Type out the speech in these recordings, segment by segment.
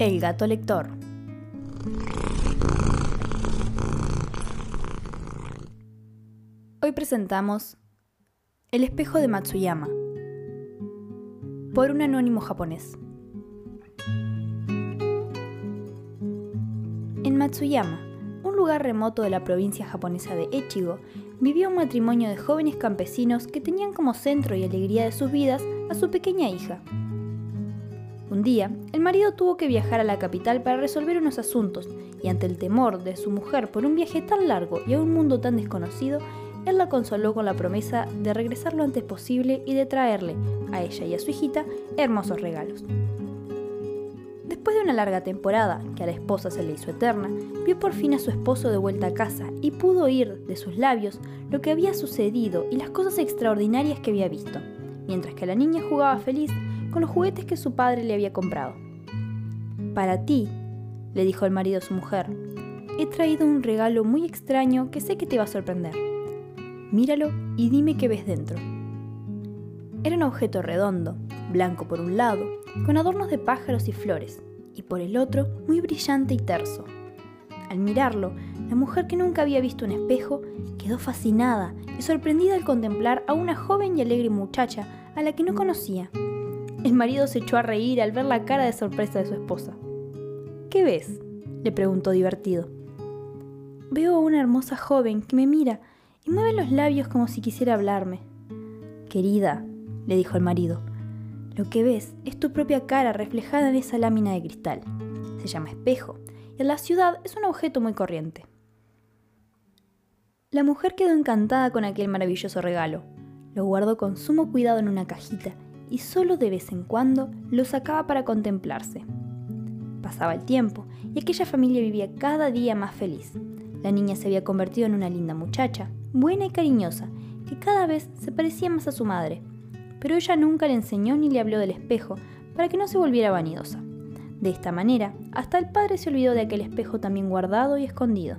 El gato lector. Hoy presentamos El espejo de Matsuyama por un anónimo japonés. En Matsuyama, un lugar remoto de la provincia japonesa de Echigo, vivía un matrimonio de jóvenes campesinos que tenían como centro y alegría de sus vidas a su pequeña hija, un día, el marido tuvo que viajar a la capital para resolver unos asuntos, y ante el temor de su mujer por un viaje tan largo y a un mundo tan desconocido, él la consoló con la promesa de regresar lo antes posible y de traerle, a ella y a su hijita, hermosos regalos. Después de una larga temporada, que a la esposa se le hizo eterna, vio por fin a su esposo de vuelta a casa y pudo oír de sus labios lo que había sucedido y las cosas extraordinarias que había visto, mientras que la niña jugaba feliz con los juguetes que su padre le había comprado. Para ti, le dijo el marido a su mujer, he traído un regalo muy extraño que sé que te va a sorprender. Míralo y dime qué ves dentro. Era un objeto redondo, blanco por un lado, con adornos de pájaros y flores, y por el otro muy brillante y terso. Al mirarlo, la mujer que nunca había visto un espejo quedó fascinada y sorprendida al contemplar a una joven y alegre muchacha a la que no conocía el marido se echó a reír al ver la cara de sorpresa de su esposa. ¿Qué ves? le preguntó divertido. Veo a una hermosa joven que me mira y mueve los labios como si quisiera hablarme. Querida, le dijo el marido, lo que ves es tu propia cara reflejada en esa lámina de cristal. Se llama espejo y en la ciudad es un objeto muy corriente. La mujer quedó encantada con aquel maravilloso regalo. Lo guardó con sumo cuidado en una cajita y solo de vez en cuando lo sacaba para contemplarse. Pasaba el tiempo y aquella familia vivía cada día más feliz. La niña se había convertido en una linda muchacha, buena y cariñosa, que cada vez se parecía más a su madre, pero ella nunca le enseñó ni le habló del espejo para que no se volviera vanidosa. De esta manera, hasta el padre se olvidó de aquel espejo también guardado y escondido.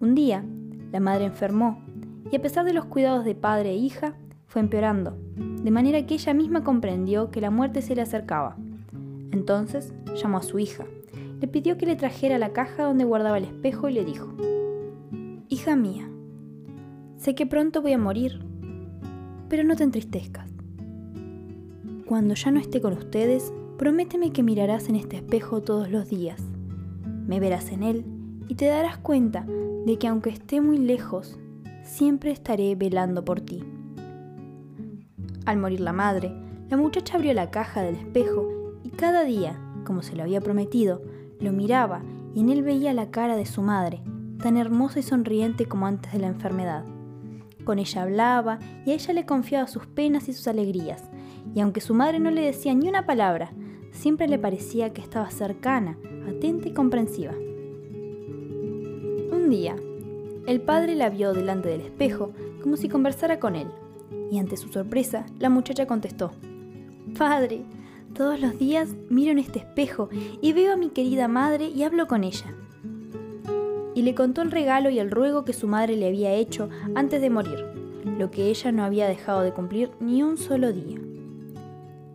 Un día, la madre enfermó y a pesar de los cuidados de padre e hija, fue empeorando de manera que ella misma comprendió que la muerte se le acercaba. Entonces llamó a su hija, le pidió que le trajera la caja donde guardaba el espejo y le dijo, Hija mía, sé que pronto voy a morir, pero no te entristezcas. Cuando ya no esté con ustedes, prométeme que mirarás en este espejo todos los días. Me verás en él y te darás cuenta de que aunque esté muy lejos, siempre estaré velando por ti. Al morir la madre, la muchacha abrió la caja del espejo y cada día, como se lo había prometido, lo miraba y en él veía la cara de su madre, tan hermosa y sonriente como antes de la enfermedad. Con ella hablaba y a ella le confiaba sus penas y sus alegrías, y aunque su madre no le decía ni una palabra, siempre le parecía que estaba cercana, atenta y comprensiva. Un día, el padre la vio delante del espejo como si conversara con él, y ante su sorpresa, la muchacha contestó, Padre, todos los días miro en este espejo y veo a mi querida madre y hablo con ella. Y le contó el regalo y el ruego que su madre le había hecho antes de morir, lo que ella no había dejado de cumplir ni un solo día.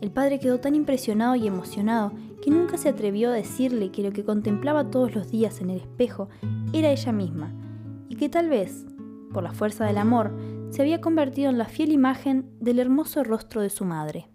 El padre quedó tan impresionado y emocionado que nunca se atrevió a decirle que lo que contemplaba todos los días en el espejo era ella misma, y que tal vez, por la fuerza del amor, se había convertido en la fiel imagen del hermoso rostro de su madre.